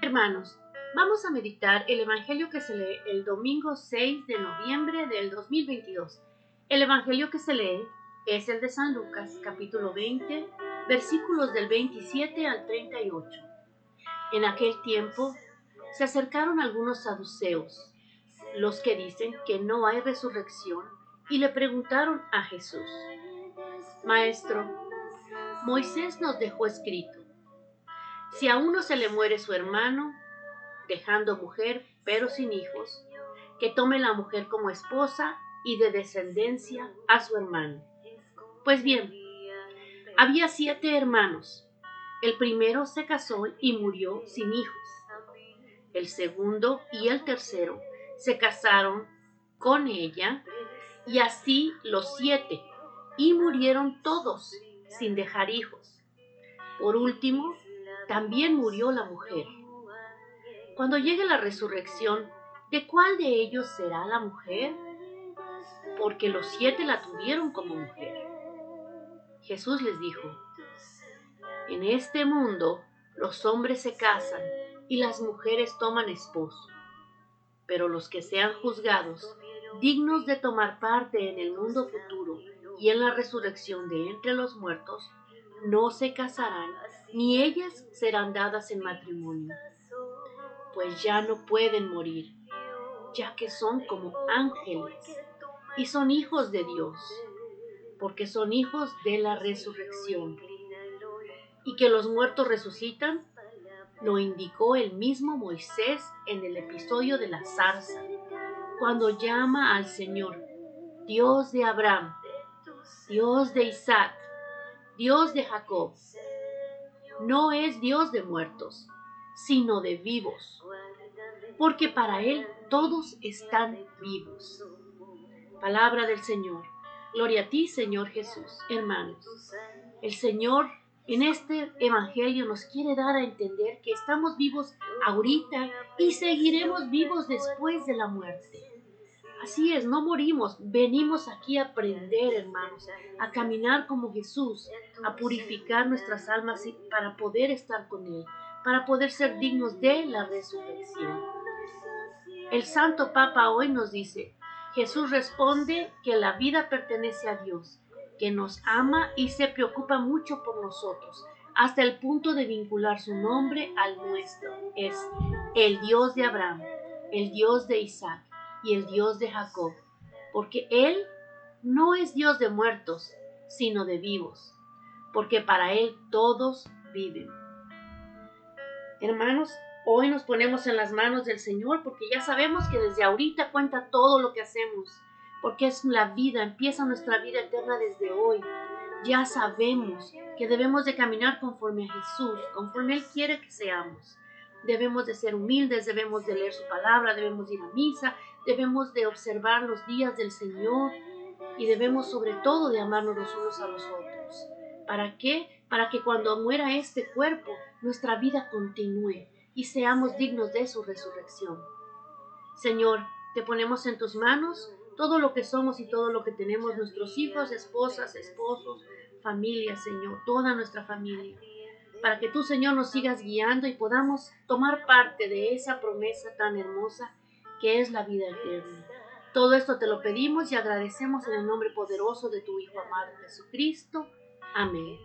Hermanos, vamos a meditar el Evangelio que se lee el domingo 6 de noviembre del 2022. El Evangelio que se lee es el de San Lucas, capítulo 20, versículos del 27 al 38. En aquel tiempo se acercaron algunos saduceos, los que dicen que no hay resurrección, y le preguntaron a Jesús, Maestro, Moisés nos dejó escrito si a uno se le muere su hermano, dejando mujer pero sin hijos, que tome la mujer como esposa y de descendencia a su hermano. Pues bien, había siete hermanos. El primero se casó y murió sin hijos. El segundo y el tercero se casaron con ella y así los siete y murieron todos sin dejar hijos. Por último, también murió la mujer. Cuando llegue la resurrección, ¿de cuál de ellos será la mujer? Porque los siete la tuvieron como mujer. Jesús les dijo, en este mundo los hombres se casan y las mujeres toman esposo, pero los que sean juzgados dignos de tomar parte en el mundo futuro y en la resurrección de entre los muertos, no se casarán ni ellas serán dadas en matrimonio, pues ya no pueden morir, ya que son como ángeles y son hijos de Dios, porque son hijos de la resurrección. Y que los muertos resucitan, lo indicó el mismo Moisés en el episodio de la zarza, cuando llama al Señor, Dios de Abraham, Dios de Isaac, Dios de Jacob no es Dios de muertos, sino de vivos, porque para Él todos están vivos. Palabra del Señor. Gloria a ti, Señor Jesús. Hermanos, el Señor en este Evangelio nos quiere dar a entender que estamos vivos ahorita y seguiremos vivos después de la muerte. Así es, no morimos, venimos aquí a aprender, hermanos, a caminar como Jesús, a purificar nuestras almas para poder estar con Él, para poder ser dignos de la resurrección. El Santo Papa hoy nos dice, Jesús responde que la vida pertenece a Dios, que nos ama y se preocupa mucho por nosotros, hasta el punto de vincular su nombre al nuestro. Es el Dios de Abraham, el Dios de Isaac y el Dios de Jacob, porque Él no es Dios de muertos, sino de vivos, porque para Él todos viven. Hermanos, hoy nos ponemos en las manos del Señor porque ya sabemos que desde ahorita cuenta todo lo que hacemos, porque es la vida, empieza nuestra vida eterna desde hoy. Ya sabemos que debemos de caminar conforme a Jesús, conforme Él quiere que seamos. Debemos de ser humildes, debemos de leer su palabra, debemos ir a misa, debemos de observar los días del Señor y debemos sobre todo de amarnos los unos a los otros. ¿Para qué? Para que cuando muera este cuerpo, nuestra vida continúe y seamos dignos de su resurrección. Señor, te ponemos en tus manos todo lo que somos y todo lo que tenemos, nuestros hijos, esposas, esposos, familia, Señor, toda nuestra familia, para que tú, Señor, nos sigas guiando y podamos tomar parte de esa promesa tan hermosa que es la vida eterna. Todo esto te lo pedimos y agradecemos en el nombre poderoso de tu Hijo amado Jesucristo. Amén.